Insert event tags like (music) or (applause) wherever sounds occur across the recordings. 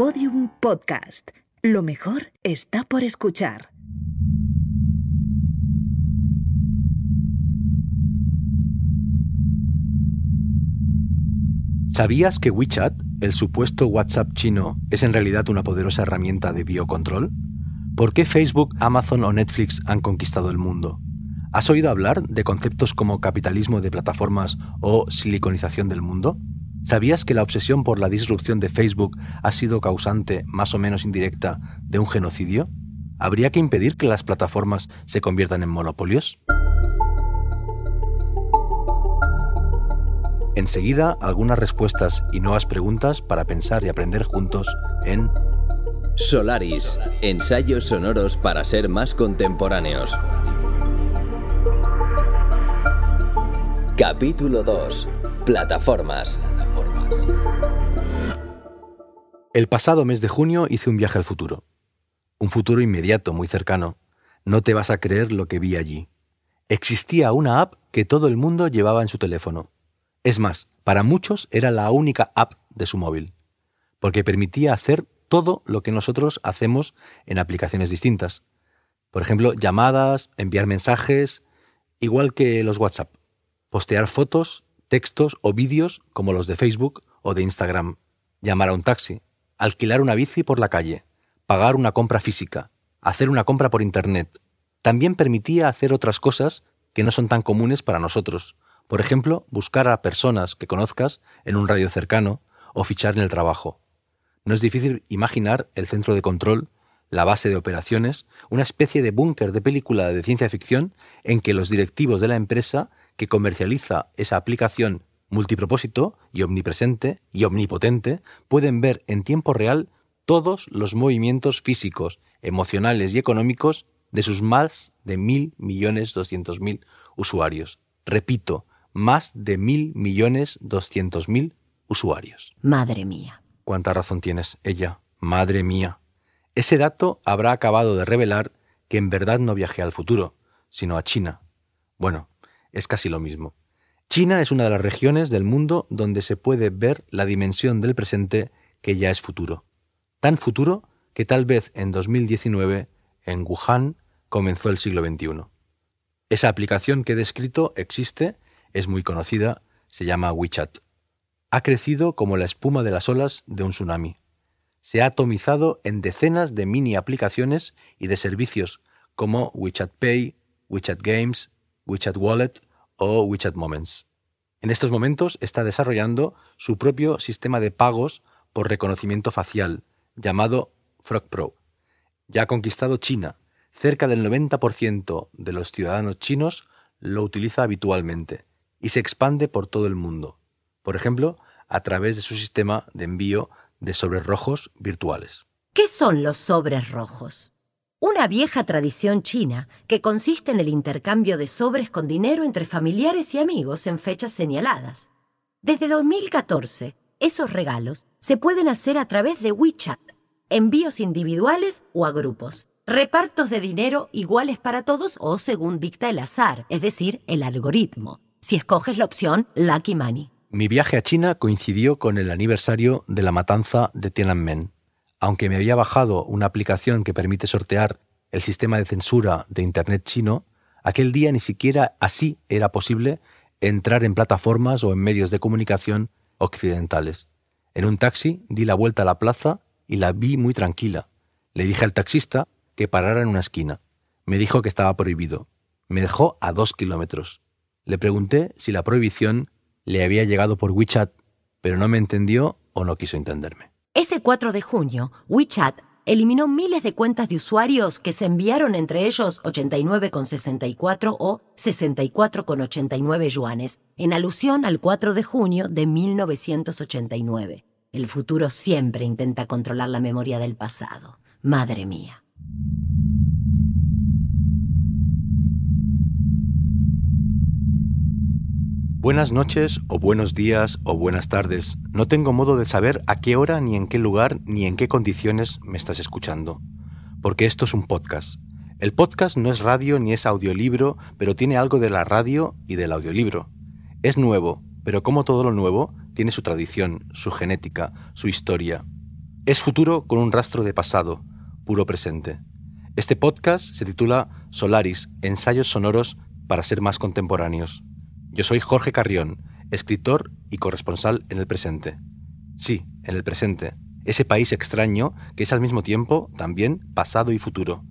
Podium Podcast. Lo mejor está por escuchar. ¿Sabías que WeChat, el supuesto WhatsApp chino, es en realidad una poderosa herramienta de biocontrol? ¿Por qué Facebook, Amazon o Netflix han conquistado el mundo? ¿Has oído hablar de conceptos como capitalismo de plataformas o siliconización del mundo? ¿Sabías que la obsesión por la disrupción de Facebook ha sido causante, más o menos indirecta, de un genocidio? ¿Habría que impedir que las plataformas se conviertan en monopolios? Enseguida, algunas respuestas y nuevas preguntas para pensar y aprender juntos en Solaris, ensayos sonoros para ser más contemporáneos. Capítulo 2. Plataformas. El pasado mes de junio hice un viaje al futuro. Un futuro inmediato, muy cercano. No te vas a creer lo que vi allí. Existía una app que todo el mundo llevaba en su teléfono. Es más, para muchos era la única app de su móvil, porque permitía hacer todo lo que nosotros hacemos en aplicaciones distintas. Por ejemplo, llamadas, enviar mensajes, igual que los WhatsApp, postear fotos, textos o vídeos como los de Facebook o de Instagram, llamar a un taxi, alquilar una bici por la calle, pagar una compra física, hacer una compra por Internet. También permitía hacer otras cosas que no son tan comunes para nosotros, por ejemplo, buscar a personas que conozcas en un radio cercano o fichar en el trabajo. No es difícil imaginar el centro de control, la base de operaciones, una especie de búnker de película de ciencia ficción en que los directivos de la empresa que comercializa esa aplicación multipropósito y omnipresente y omnipotente pueden ver en tiempo real todos los movimientos físicos, emocionales y económicos de sus más de mil millones doscientos mil usuarios. Repito, más de mil millones doscientos mil usuarios. Madre mía. Cuánta razón tienes, ella. Madre mía. Ese dato habrá acabado de revelar que en verdad no viajé al futuro, sino a China. Bueno, es casi lo mismo. China es una de las regiones del mundo donde se puede ver la dimensión del presente que ya es futuro. Tan futuro que tal vez en 2019, en Wuhan, comenzó el siglo XXI. Esa aplicación que he descrito existe es muy conocida, se llama WeChat. Ha crecido como la espuma de las olas de un tsunami. Se ha atomizado en decenas de mini aplicaciones y de servicios como WeChat Pay, WeChat Games, WeChat Wallet o WeChat Moments. En estos momentos está desarrollando su propio sistema de pagos por reconocimiento facial, llamado Frog Pro. Ya ha conquistado China. Cerca del 90% de los ciudadanos chinos lo utiliza habitualmente y se expande por todo el mundo, por ejemplo, a través de su sistema de envío de sobres rojos virtuales. ¿Qué son los sobres rojos? Una vieja tradición china que consiste en el intercambio de sobres con dinero entre familiares y amigos en fechas señaladas. Desde 2014, esos regalos se pueden hacer a través de WeChat, envíos individuales o a grupos, repartos de dinero iguales para todos o según dicta el azar, es decir, el algoritmo, si escoges la opción Lucky Money. Mi viaje a China coincidió con el aniversario de la matanza de Tiananmen. Aunque me había bajado una aplicación que permite sortear el sistema de censura de Internet chino, aquel día ni siquiera así era posible entrar en plataformas o en medios de comunicación occidentales. En un taxi di la vuelta a la plaza y la vi muy tranquila. Le dije al taxista que parara en una esquina. Me dijo que estaba prohibido. Me dejó a dos kilómetros. Le pregunté si la prohibición le había llegado por WeChat, pero no me entendió o no quiso entenderme. Ese 4 de junio, WeChat eliminó miles de cuentas de usuarios que se enviaron entre ellos 89,64 o 64,89 yuanes, en alusión al 4 de junio de 1989. El futuro siempre intenta controlar la memoria del pasado. Madre mía. Buenas noches o buenos días o buenas tardes. No tengo modo de saber a qué hora ni en qué lugar ni en qué condiciones me estás escuchando. Porque esto es un podcast. El podcast no es radio ni es audiolibro, pero tiene algo de la radio y del audiolibro. Es nuevo, pero como todo lo nuevo, tiene su tradición, su genética, su historia. Es futuro con un rastro de pasado, puro presente. Este podcast se titula Solaris, ensayos sonoros para ser más contemporáneos. Yo soy Jorge Carrión, escritor y corresponsal en el presente. Sí, en el presente, ese país extraño que es al mismo tiempo también pasado y futuro.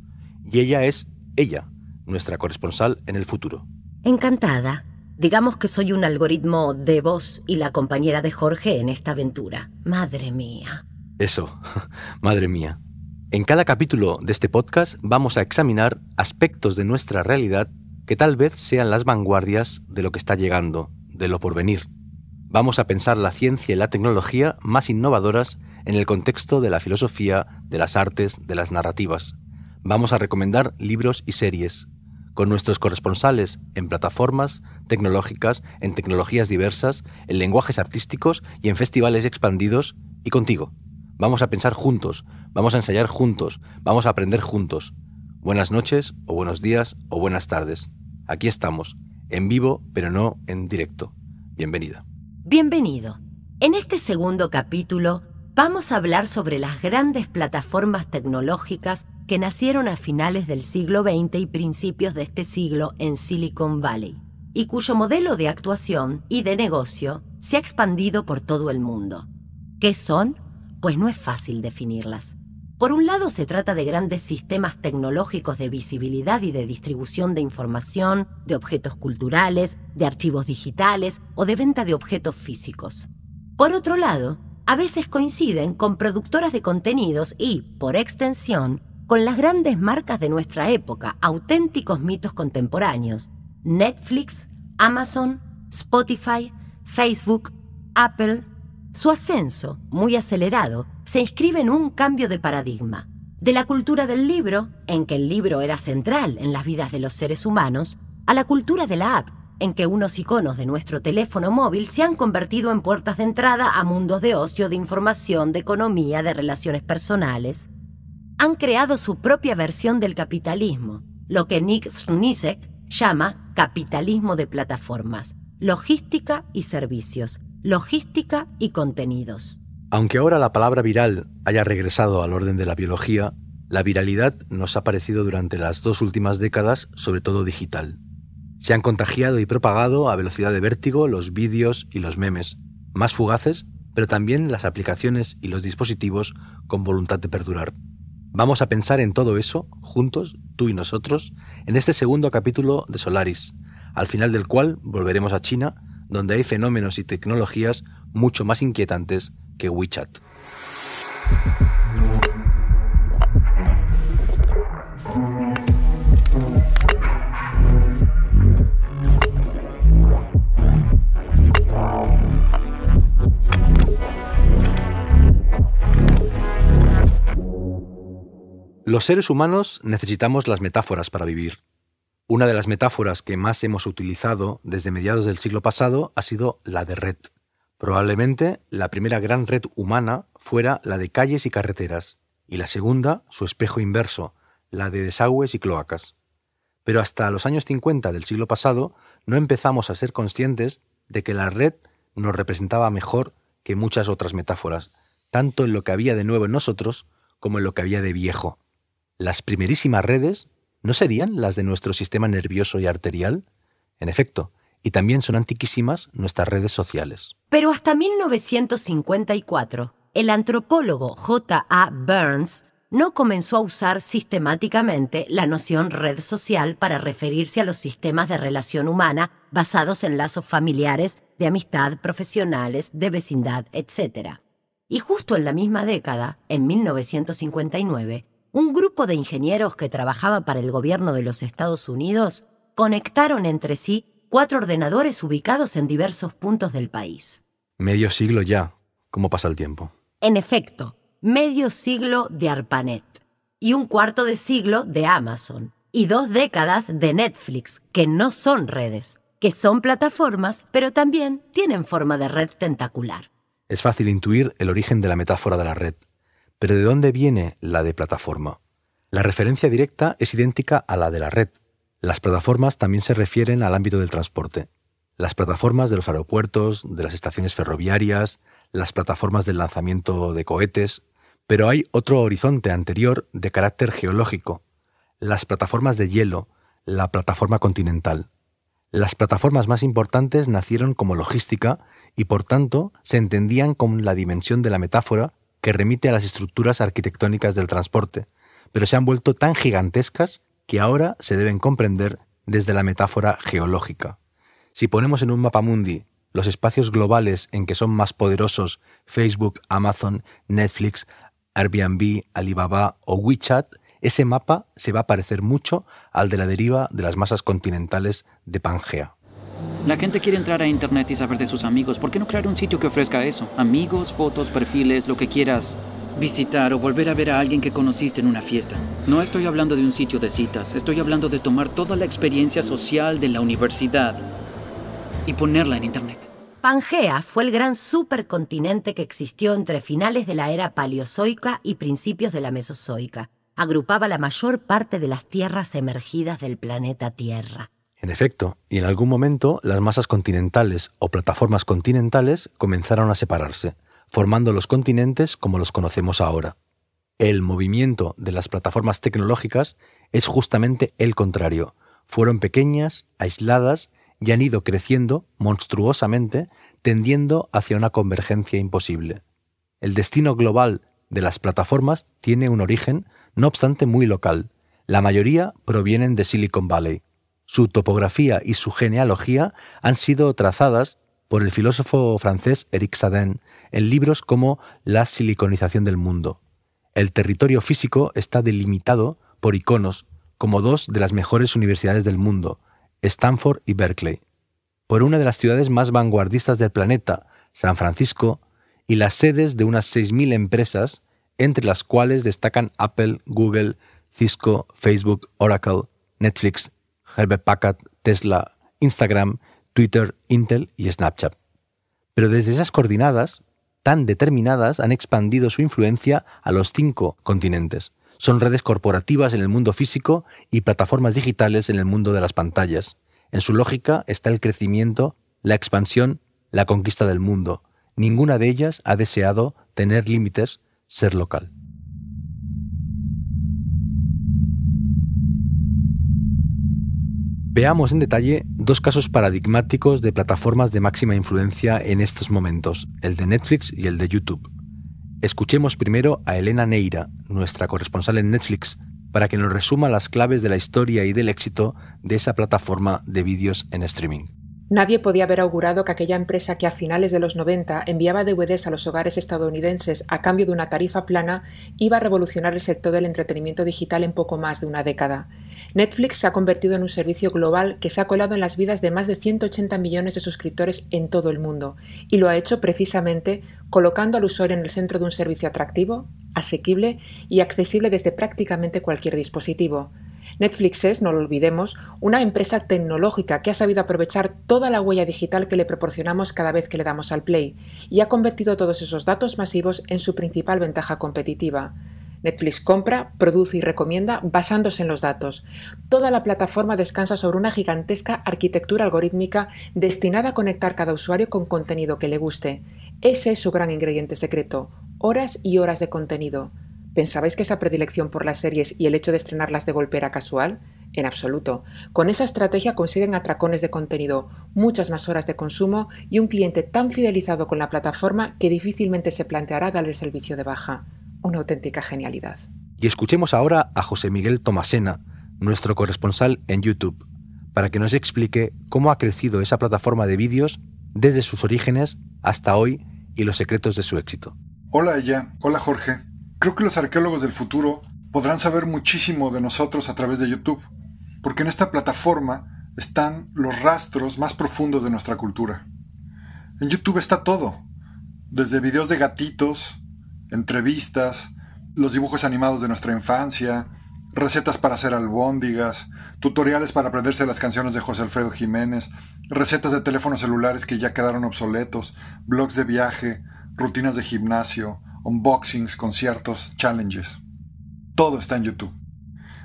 Y ella es ella, nuestra corresponsal en el futuro. Encantada. Digamos que soy un algoritmo de voz y la compañera de Jorge en esta aventura. Madre mía. Eso, (laughs) madre mía. En cada capítulo de este podcast vamos a examinar aspectos de nuestra realidad que tal vez sean las vanguardias de lo que está llegando, de lo por venir. Vamos a pensar la ciencia y la tecnología más innovadoras en el contexto de la filosofía, de las artes, de las narrativas. Vamos a recomendar libros y series, con nuestros corresponsales en plataformas tecnológicas, en tecnologías diversas, en lenguajes artísticos y en festivales expandidos, y contigo. Vamos a pensar juntos, vamos a ensayar juntos, vamos a aprender juntos. Buenas noches, o buenos días, o buenas tardes. Aquí estamos, en vivo, pero no en directo. Bienvenida. Bienvenido. En este segundo capítulo vamos a hablar sobre las grandes plataformas tecnológicas que nacieron a finales del siglo XX y principios de este siglo en Silicon Valley, y cuyo modelo de actuación y de negocio se ha expandido por todo el mundo. ¿Qué son? pues no es fácil definirlas. Por un lado se trata de grandes sistemas tecnológicos de visibilidad y de distribución de información, de objetos culturales, de archivos digitales o de venta de objetos físicos. Por otro lado, a veces coinciden con productoras de contenidos y, por extensión, con las grandes marcas de nuestra época, auténticos mitos contemporáneos, Netflix, Amazon, Spotify, Facebook, Apple, su ascenso, muy acelerado, se inscribe en un cambio de paradigma. De la cultura del libro, en que el libro era central en las vidas de los seres humanos, a la cultura de la app, en que unos iconos de nuestro teléfono móvil se han convertido en puertas de entrada a mundos de ocio, de información, de economía, de relaciones personales. Han creado su propia versión del capitalismo, lo que Nick Srnicek llama capitalismo de plataformas, logística y servicios, logística y contenidos. Aunque ahora la palabra viral haya regresado al orden de la biología, la viralidad nos ha parecido durante las dos últimas décadas sobre todo digital. Se han contagiado y propagado a velocidad de vértigo los vídeos y los memes, más fugaces, pero también las aplicaciones y los dispositivos con voluntad de perdurar. Vamos a pensar en todo eso, juntos, tú y nosotros, en este segundo capítulo de Solaris, al final del cual volveremos a China donde hay fenómenos y tecnologías mucho más inquietantes que WeChat. Los seres humanos necesitamos las metáforas para vivir. Una de las metáforas que más hemos utilizado desde mediados del siglo pasado ha sido la de red. Probablemente la primera gran red humana fuera la de calles y carreteras, y la segunda, su espejo inverso, la de desagües y cloacas. Pero hasta los años 50 del siglo pasado no empezamos a ser conscientes de que la red nos representaba mejor que muchas otras metáforas, tanto en lo que había de nuevo en nosotros como en lo que había de viejo. Las primerísimas redes ¿no serían las de nuestro sistema nervioso y arterial? En efecto, y también son antiquísimas nuestras redes sociales. Pero hasta 1954, el antropólogo J. A. Burns no comenzó a usar sistemáticamente la noción red social para referirse a los sistemas de relación humana basados en lazos familiares, de amistad, profesionales, de vecindad, etc. Y justo en la misma década, en 1959, un grupo de ingenieros que trabajaba para el gobierno de los Estados Unidos conectaron entre sí cuatro ordenadores ubicados en diversos puntos del país. Medio siglo ya. ¿Cómo pasa el tiempo? En efecto, medio siglo de ARPANET y un cuarto de siglo de Amazon y dos décadas de Netflix, que no son redes, que son plataformas, pero también tienen forma de red tentacular. Es fácil intuir el origen de la metáfora de la red. Pero ¿de dónde viene la de plataforma? La referencia directa es idéntica a la de la red. Las plataformas también se refieren al ámbito del transporte. Las plataformas de los aeropuertos, de las estaciones ferroviarias, las plataformas del lanzamiento de cohetes, Pero hay otro horizonte anterior de carácter geológico, las plataformas de hielo, la plataforma continental. Las plataformas más importantes nacieron como logística y por tanto se entendían con la dimensión de la metáfora que remite a las estructuras arquitectónicas del transporte, pero se han vuelto tan gigantescas que ahora se deben comprender desde la metáfora geológica. Si ponemos en un mapa mundi los espacios globales en que son más poderosos Facebook, Amazon, Netflix, Airbnb, Alibaba o WeChat, ese mapa se va a parecer mucho al de la deriva de las masas continentales de Pangea. La gente quiere entrar a Internet y saber de sus amigos. ¿Por qué no crear un sitio que ofrezca eso? Amigos, fotos, perfiles, lo que quieras. Visitar o volver a ver a alguien que conociste en una fiesta. No estoy hablando de un sitio de citas, estoy hablando de tomar toda la experiencia social de la universidad y ponerla en Internet. Pangea fue el gran supercontinente que existió entre finales de la era paleozoica y principios de la mesozoica. Agrupaba la mayor parte de las tierras emergidas del planeta Tierra. En efecto, y en algún momento las masas continentales o plataformas continentales comenzaron a separarse, formando los continentes como los conocemos ahora. El movimiento de las plataformas tecnológicas es justamente el contrario. Fueron pequeñas, aisladas y han ido creciendo monstruosamente, tendiendo hacia una convergencia imposible. El destino global de las plataformas tiene un origen, no obstante, muy local. La mayoría provienen de Silicon Valley. Su topografía y su genealogía han sido trazadas por el filósofo francés Eric Sadin en libros como La siliconización del mundo. El territorio físico está delimitado por iconos como dos de las mejores universidades del mundo, Stanford y Berkeley, por una de las ciudades más vanguardistas del planeta, San Francisco, y las sedes de unas 6.000 empresas, entre las cuales destacan Apple, Google, Cisco, Facebook, Oracle, Netflix, Herbert Packard, Tesla, Instagram, Twitter, Intel y Snapchat. Pero desde esas coordinadas, tan determinadas, han expandido su influencia a los cinco continentes, son redes corporativas en el mundo físico y plataformas digitales en el mundo de las pantallas. En su lógica está el crecimiento, la expansión, la conquista del mundo. Ninguna de ellas ha deseado tener límites, ser local. Veamos en detalle dos casos paradigmáticos de plataformas de máxima influencia en estos momentos, el de Netflix y el de YouTube. Escuchemos primero a Elena Neira, nuestra corresponsal en Netflix, para que nos resuma las claves de la historia y del éxito de esa plataforma de vídeos en streaming. Nadie podía haber augurado que aquella empresa que a finales de los 90 enviaba DVDs a los hogares estadounidenses a cambio de una tarifa plana iba a revolucionar el sector del entretenimiento digital en poco más de una década. Netflix se ha convertido en un servicio global que se ha colado en las vidas de más de 180 millones de suscriptores en todo el mundo, y lo ha hecho precisamente colocando al usuario en el centro de un servicio atractivo, asequible y accesible desde prácticamente cualquier dispositivo. Netflix es, no lo olvidemos, una empresa tecnológica que ha sabido aprovechar toda la huella digital que le proporcionamos cada vez que le damos al play y ha convertido todos esos datos masivos en su principal ventaja competitiva. Netflix compra, produce y recomienda basándose en los datos. Toda la plataforma descansa sobre una gigantesca arquitectura algorítmica destinada a conectar cada usuario con contenido que le guste. Ese es su gran ingrediente secreto, horas y horas de contenido. ¿Pensabais que esa predilección por las series y el hecho de estrenarlas de golpe era casual? En absoluto. Con esa estrategia consiguen atracones de contenido, muchas más horas de consumo y un cliente tan fidelizado con la plataforma que difícilmente se planteará darle el servicio de baja una auténtica genialidad. Y escuchemos ahora a José Miguel Tomasena, nuestro corresponsal en YouTube, para que nos explique cómo ha crecido esa plataforma de vídeos desde sus orígenes hasta hoy y los secretos de su éxito. Hola ella, hola Jorge. Creo que los arqueólogos del futuro podrán saber muchísimo de nosotros a través de YouTube, porque en esta plataforma están los rastros más profundos de nuestra cultura. En YouTube está todo, desde videos de gatitos, entrevistas, los dibujos animados de nuestra infancia, recetas para hacer albóndigas, tutoriales para aprenderse las canciones de José Alfredo Jiménez, recetas de teléfonos celulares que ya quedaron obsoletos, blogs de viaje, rutinas de gimnasio, unboxings, conciertos, challenges. Todo está en YouTube.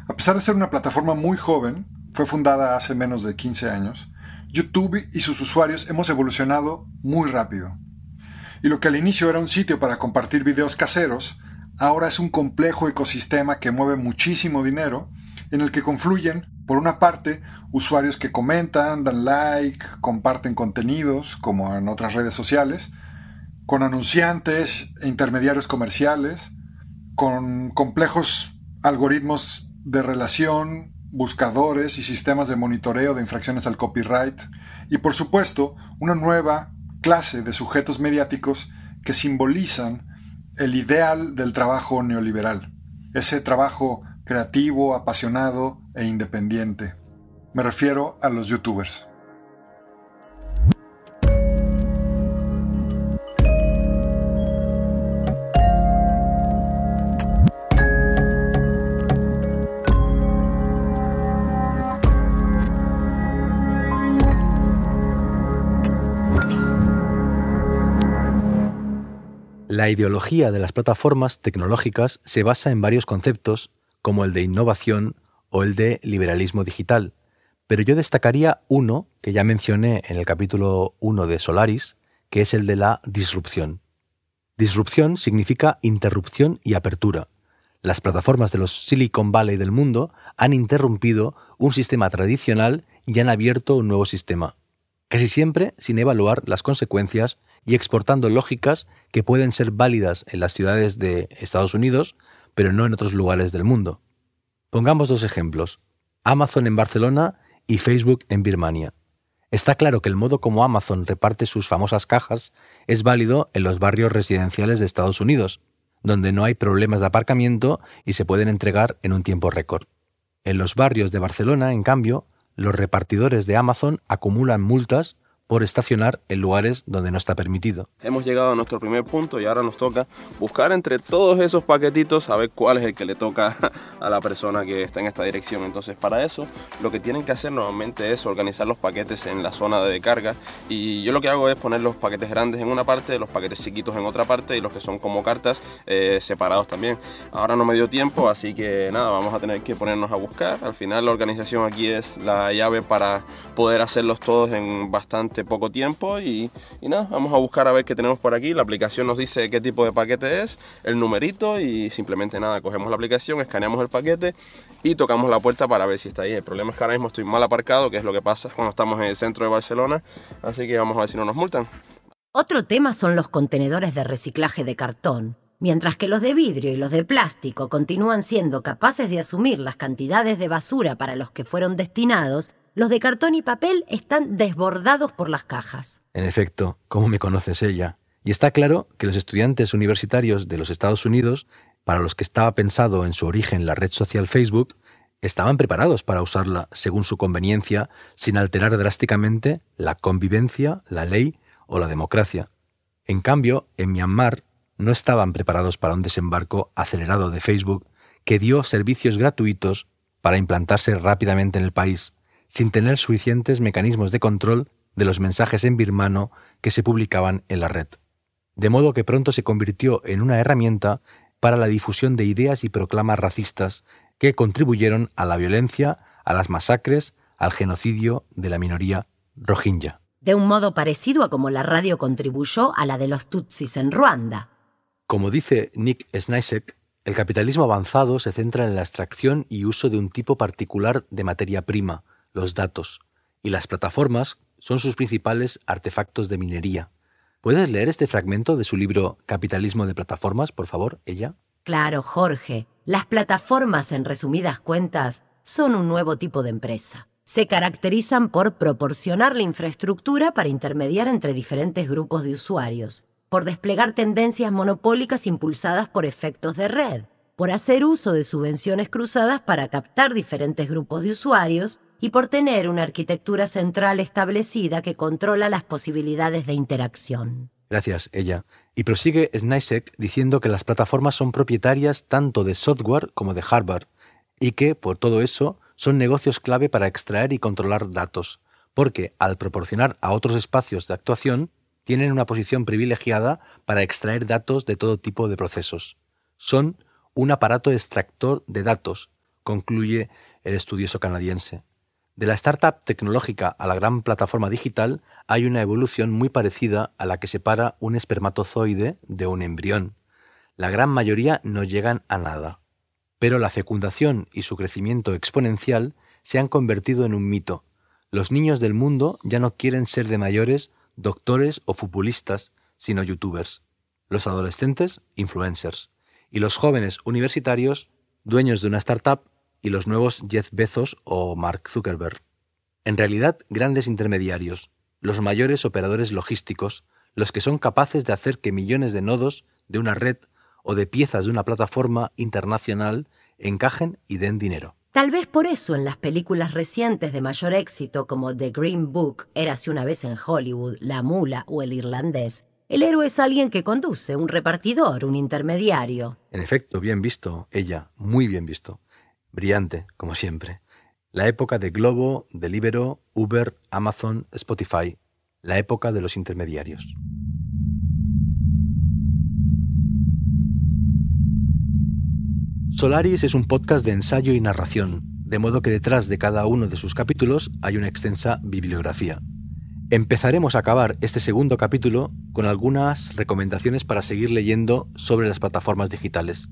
A pesar de ser una plataforma muy joven, fue fundada hace menos de 15 años, YouTube y sus usuarios hemos evolucionado muy rápido y lo que al inicio era un sitio para compartir videos caseros, ahora es un complejo ecosistema que mueve muchísimo dinero, en el que confluyen, por una parte, usuarios que comentan, dan like, comparten contenidos, como en otras redes sociales, con anunciantes e intermediarios comerciales, con complejos algoritmos de relación, buscadores y sistemas de monitoreo de infracciones al copyright, y por supuesto, una nueva clase de sujetos mediáticos que simbolizan el ideal del trabajo neoliberal, ese trabajo creativo, apasionado e independiente. Me refiero a los youtubers. La ideología de las plataformas tecnológicas se basa en varios conceptos, como el de innovación o el de liberalismo digital, pero yo destacaría uno que ya mencioné en el capítulo 1 de Solaris, que es el de la disrupción. Disrupción significa interrupción y apertura. Las plataformas de los Silicon Valley del mundo han interrumpido un sistema tradicional y han abierto un nuevo sistema, casi siempre sin evaluar las consecuencias y exportando lógicas que pueden ser válidas en las ciudades de Estados Unidos, pero no en otros lugares del mundo. Pongamos dos ejemplos, Amazon en Barcelona y Facebook en Birmania. Está claro que el modo como Amazon reparte sus famosas cajas es válido en los barrios residenciales de Estados Unidos, donde no hay problemas de aparcamiento y se pueden entregar en un tiempo récord. En los barrios de Barcelona, en cambio, los repartidores de Amazon acumulan multas por estacionar en lugares donde no está permitido. Hemos llegado a nuestro primer punto y ahora nos toca buscar entre todos esos paquetitos a ver cuál es el que le toca (laughs) a la persona que está en esta dirección. Entonces para eso lo que tienen que hacer normalmente es organizar los paquetes en la zona de carga y yo lo que hago es poner los paquetes grandes en una parte, los paquetes chiquitos en otra parte y los que son como cartas eh, separados también. Ahora no me dio tiempo así que nada, vamos a tener que ponernos a buscar. Al final la organización aquí es la llave para poder hacerlos todos en bastante poco tiempo y, nada, vamos a buscar a ver qué tenemos por aquí. La aplicación nos dice qué tipo de paquete es, el numerito y simplemente nada, cogemos la aplicación, escaneamos el paquete y tocamos la puerta para ver si está ahí. El problema es que ahora mismo estoy mal aparcado, que es lo que pasa cuando estamos en el centro de Barcelona, así que vamos a ver si no nos multan. Otro tema son los contenedores de reciclaje de cartón. Mientras que los de vidrio y los de plástico continúan siendo capaces de asumir las cantidades de basura para los que fueron destinados, los de cartón y papel están desbordados por las cajas. En efecto, ¿cómo me conoces ella? Y está claro que los estudiantes universitarios de los Estados Unidos, para los que estaba pensado en su origen la red social Facebook, estaban preparados para usarla según su conveniencia, sin alterar drásticamente la convivencia, la ley o la democracia. En cambio, en Myanmar no estaban preparados para un desembarco acelerado de Facebook que dio servicios gratuitos para implantarse rápidamente en el país, sin tener suficientes mecanismos de control de los mensajes en birmano que se publicaban en la red. De modo que pronto se convirtió en una herramienta para la difusión de ideas y proclamas racistas que contribuyeron a la violencia, a las masacres, al genocidio de la minoría rohingya. De un modo parecido a como la radio contribuyó a la de los Tutsis en Ruanda. Como dice Nick Snysek, el capitalismo avanzado se centra en la extracción y uso de un tipo particular de materia prima, los datos, y las plataformas son sus principales artefactos de minería. ¿Puedes leer este fragmento de su libro Capitalismo de Plataformas, por favor, ella? Claro, Jorge. Las plataformas, en resumidas cuentas, son un nuevo tipo de empresa. Se caracterizan por proporcionar la infraestructura para intermediar entre diferentes grupos de usuarios, por desplegar tendencias monopólicas impulsadas por efectos de red, por hacer uso de subvenciones cruzadas para captar diferentes grupos de usuarios y por tener una arquitectura central establecida que controla las posibilidades de interacción. Gracias, ella. Y prosigue Snysek diciendo que las plataformas son propietarias tanto de software como de hardware y que, por todo eso, son negocios clave para extraer y controlar datos, porque al proporcionar a otros espacios de actuación, tienen una posición privilegiada para extraer datos de todo tipo de procesos. Son un aparato extractor de datos, concluye el estudioso canadiense. De la startup tecnológica a la gran plataforma digital hay una evolución muy parecida a la que separa un espermatozoide de un embrión. la gran mayoría no llegan a nada. Pero la fecundación y su crecimiento exponencial se han convertido en un mito. Los niños del mundo ya no quieren ser de mayores doctores o futbolistas, sino youtubers. Los adolescentes, influencers. Y los jóvenes universitarios, dueños de una startup y los nuevos Jeff Bezos o Mark Zuckerberg. En realidad, grandes intermediarios, los mayores operadores logísticos, los que son capaces de hacer que millones de nodos de una red o de piezas de una plataforma internacional encajen y den dinero. Tal vez por eso en las películas recientes de mayor éxito como The Green Book, Érase una vez en Hollywood, La Mula o El Irlandés, el héroe es alguien que conduce, un repartidor, un intermediario. En efecto, bien visto, ella, muy bien visto. Brillante, como siempre. La época de Globo, Deliveroo, Uber, Amazon, Spotify. La época de los intermediarios. Solaris es un podcast de ensayo y narración, de modo que detrás de cada uno de sus capítulos hay una extensa bibliografía. Empezaremos a acabar este segundo capítulo con algunas recomendaciones para seguir leyendo sobre las plataformas digitales.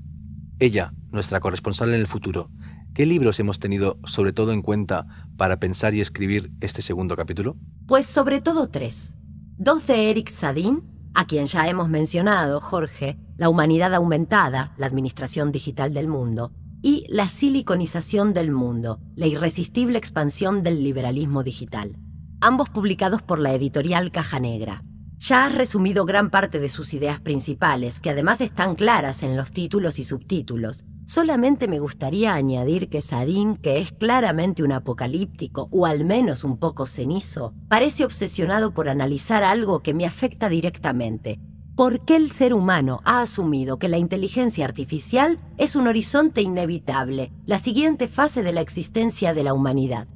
Ella, nuestra corresponsal en el futuro, ¿qué libros hemos tenido sobre todo en cuenta para pensar y escribir este segundo capítulo? Pues sobre todo tres. Dos de Eric Sadin, a quien ya hemos mencionado, Jorge, La humanidad aumentada, la administración digital del mundo, y La siliconización del mundo, la irresistible expansión del liberalismo digital, ambos publicados por la editorial Caja Negra. Ya has resumido gran parte de sus ideas principales, que además están claras en los títulos y subtítulos, Solamente me gustaría añadir que Sadin, que es claramente un apocalíptico, o al menos un poco cenizo, parece obsesionado por analizar algo que me afecta directamente. ¿Por qué el ser humano ha asumido que la inteligencia artificial es un horizonte inevitable, la siguiente fase de la existencia de la humanidad?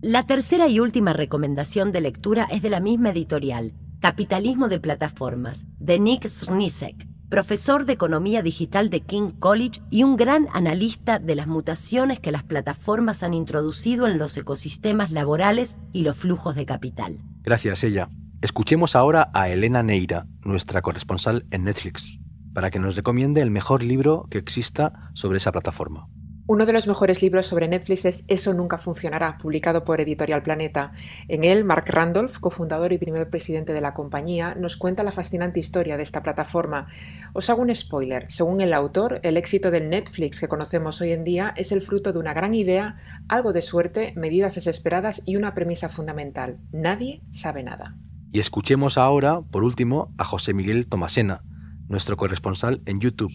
La tercera y última recomendación de lectura es de la misma editorial, Capitalismo de Plataformas, de Nick Srnicek, profesor de Economía Digital de King College y un gran analista de las mutaciones que las plataformas han introducido en los ecosistemas laborales y los flujos de capital. Gracias, ella. Escuchemos ahora a Elena Neira, nuestra corresponsal en Netflix, para que nos recomiende el mejor libro que exista sobre esa plataforma. Uno de los mejores libros sobre Netflix es Eso nunca funcionará, publicado por Editorial Planeta. En él, Mark Randolph, cofundador y primer presidente de la compañía, nos cuenta la fascinante historia de esta plataforma. Os hago un spoiler. Según el autor, el éxito del Netflix que conocemos hoy en día es el fruto de una gran idea, algo de suerte, medidas desesperadas y una premisa fundamental. Nadie sabe nada. Y escuchemos ahora, por último, a José Miguel Tomasena, nuestro corresponsal en YouTube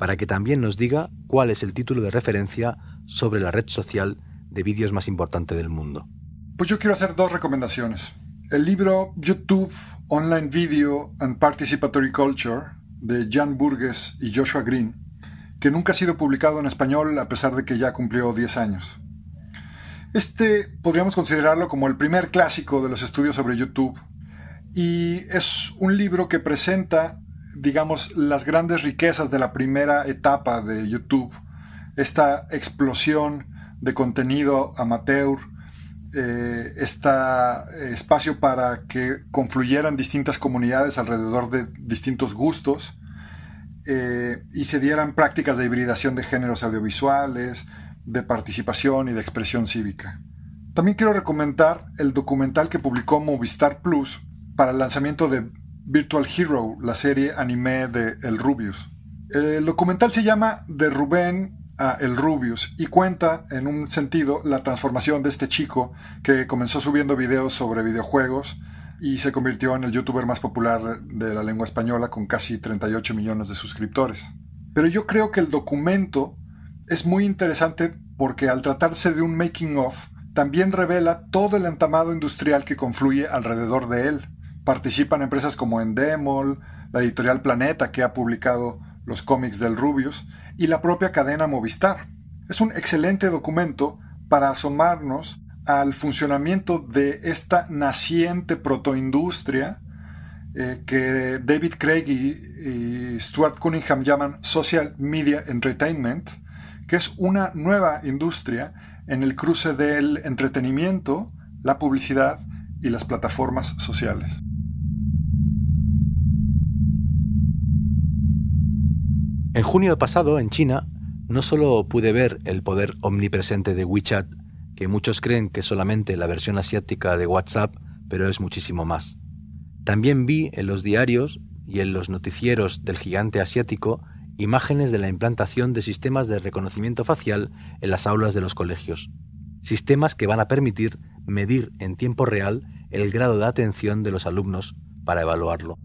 para que también nos diga cuál es el título de referencia sobre la red social de vídeos más importante del mundo. Pues yo quiero hacer dos recomendaciones. El libro YouTube Online Video and Participatory Culture de Jan Burgess y Joshua Green, que nunca ha sido publicado en español a pesar de que ya cumplió 10 años. Este podríamos considerarlo como el primer clásico de los estudios sobre YouTube y es un libro que presenta digamos, las grandes riquezas de la primera etapa de YouTube, esta explosión de contenido amateur, este espacio para que confluyeran distintas comunidades alrededor de distintos gustos eh, y se dieran prácticas de hibridación de géneros audiovisuales, de participación y de expresión cívica. También quiero recomendar el documental que publicó Movistar Plus para el lanzamiento de Virtual Hero, la serie anime de El Rubius. El documental se llama De Rubén a El Rubius y cuenta, en un sentido, la transformación de este chico que comenzó subiendo videos sobre videojuegos y se convirtió en el youtuber más popular de la lengua española con casi 38 millones de suscriptores. Pero yo creo que el documento es muy interesante porque al tratarse de un making of, también revela todo el entamado industrial que confluye alrededor de él Participan empresas como Endemol, la editorial Planeta, que ha publicado los cómics del Rubius, y la propia cadena Movistar. Es un excelente documento para asomarnos al funcionamiento de esta naciente protoindustria eh, que David Craig y, Stuart Cunningham llaman Social Media Entertainment, que es una nueva industria en el cruce del entretenimiento, la publicidad y las plataformas sociales. En junio pasado, en China, no solo pude ver el poder omnipresente de WeChat, que muchos creen que es solamente la versión asiática de WhatsApp, pero es muchísimo más. También vi en los diarios y en los noticieros del gigante asiático imágenes de la implantación de sistemas de reconocimiento facial en las aulas de los colegios, sistemas que van a permitir medir en tiempo real el grado de atención de los alumnos para evaluarlo.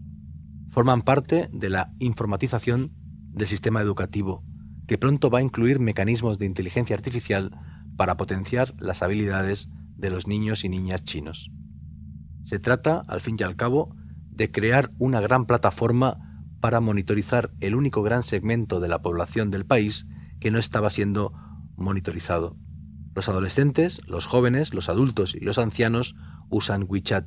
Forman parte de la informatización del sistema educativo, que pronto va a incluir mecanismos de inteligencia artificial para potenciar las habilidades de los niños y niñas chinos. Se trata, al fin y al cabo, de crear una gran plataforma para monitorizar el único gran segmento de la población del país que no estaba siendo monitorizado. Los adolescentes, los jóvenes, los adultos y los ancianos usan WeChat.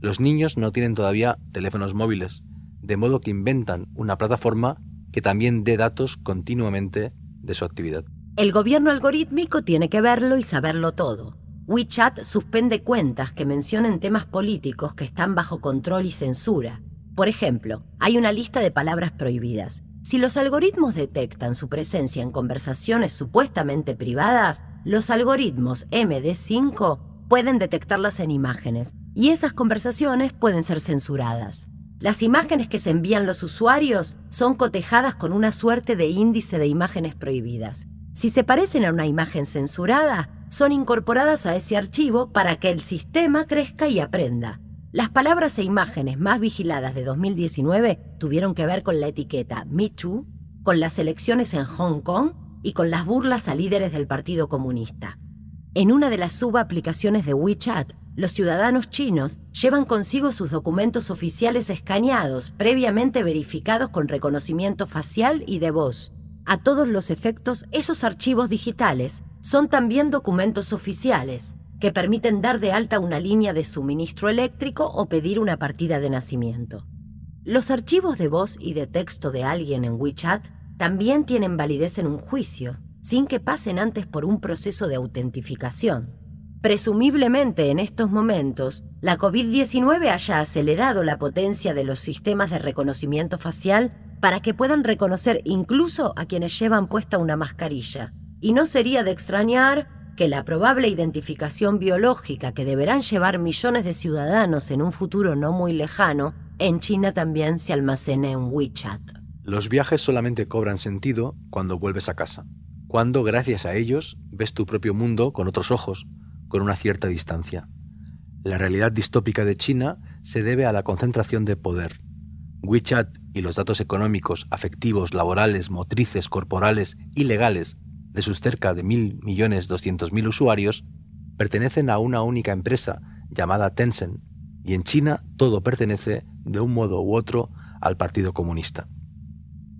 Los niños no tienen todavía teléfonos móviles, de modo que inventan una plataforma que también dé datos continuamente de su actividad. El gobierno algorítmico tiene que verlo y saberlo todo. WeChat suspende cuentas que mencionen temas políticos que están bajo control y censura. Por ejemplo, hay una lista de palabras prohibidas. Si los algoritmos detectan su presencia en conversaciones supuestamente privadas, los algoritmos MD5 pueden detectarlas en imágenes y esas conversaciones pueden ser censuradas. Las imágenes que se envían los usuarios son cotejadas con una suerte de índice de imágenes prohibidas. Si se parecen a una imagen censurada, son incorporadas a ese archivo para que el sistema crezca y aprenda. Las palabras e imágenes más vigiladas de 2019 tuvieron que ver con la etiqueta Me Too, con las elecciones en Hong Kong y con las burlas a líderes del Partido Comunista. En una de las subaplicaciones de WeChat, los ciudadanos chinos llevan consigo sus documentos oficiales escaneados, previamente verificados con reconocimiento facial y de voz. A todos los efectos, esos archivos digitales son también documentos oficiales que permiten dar de alta una línea de suministro eléctrico o pedir una partida de nacimiento. Los archivos de voz y de texto de alguien en WeChat también tienen validez en un juicio, sin que pasen antes por un proceso de autentificación. Presumiblemente en estos momentos, la COVID-19 haya acelerado la potencia de los sistemas de reconocimiento facial para que puedan reconocer incluso a quienes llevan puesta una mascarilla, y no sería de extrañar que la probable identificación biológica que deberán llevar millones de ciudadanos en un futuro no muy lejano, en China también se almacene en WeChat. Los viajes solamente cobran sentido cuando vuelves a casa, cuando gracias a ellos ves tu propio mundo con otros ojos, con una cierta distancia. La realidad distópica de China se debe a la concentración de poder. WeChat y los datos económicos, afectivos, laborales, motrices, corporales y legales de sus cerca de 1.200.000 usuarios pertenecen a una única empresa llamada Tencent, y en China todo pertenece de un modo u otro al Partido Comunista.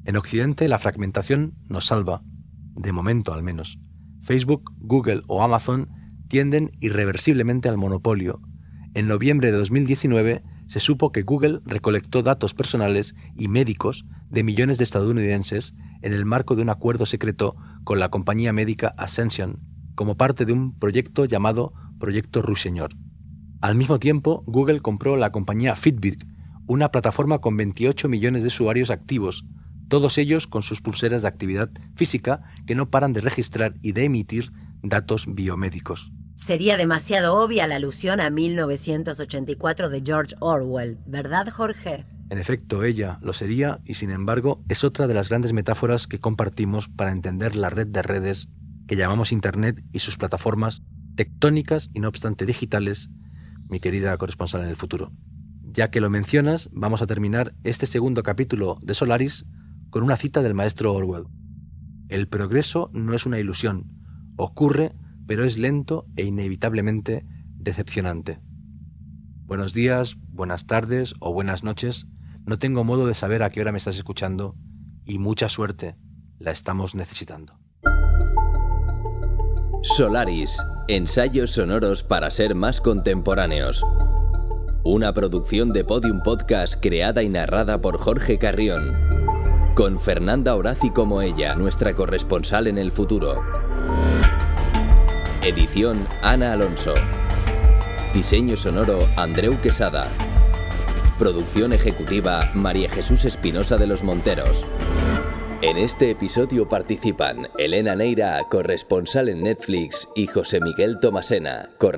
En Occidente la fragmentación nos salva, de momento al menos. Facebook, Google o Amazon tienden irreversiblemente al monopolio. En noviembre de 2019 se supo que Google recolectó datos personales y médicos de millones de estadounidenses en el marco de un acuerdo secreto con la compañía médica Ascension, como parte de un proyecto llamado Proyecto Ruiseñor. Al mismo tiempo, Google compró la compañía Fitbit, una plataforma con 28 millones de usuarios activos, todos ellos con sus pulseras de actividad física que no paran de registrar y de emitir datos biomédicos. Sería demasiado obvia la alusión a 1984 de George Orwell, ¿verdad, Jorge? En efecto, ella lo sería y sin embargo es otra de las grandes metáforas que compartimos para entender la red de redes que llamamos Internet y sus plataformas tectónicas y no obstante digitales, mi querida corresponsal en el futuro. Ya que lo mencionas, vamos a terminar este segundo capítulo de Solaris con una cita del maestro Orwell. El progreso no es una ilusión, ocurre pero es lento e inevitablemente decepcionante. Buenos días, buenas tardes o buenas noches. No tengo modo de saber a qué hora me estás escuchando y mucha suerte, la estamos necesitando. Solaris, ensayos sonoros para ser más contemporáneos. Una producción de Podium Podcast creada y narrada por Jorge Carrión, con Fernanda Horaci como ella, nuestra corresponsal en el futuro. Edición Ana Alonso. Diseño sonoro Andreu Quesada. Producción ejecutiva María Jesús Espinosa de los Monteros. En este episodio participan Elena Neira, corresponsal en Netflix, y José Miguel Tomasena, corresponsal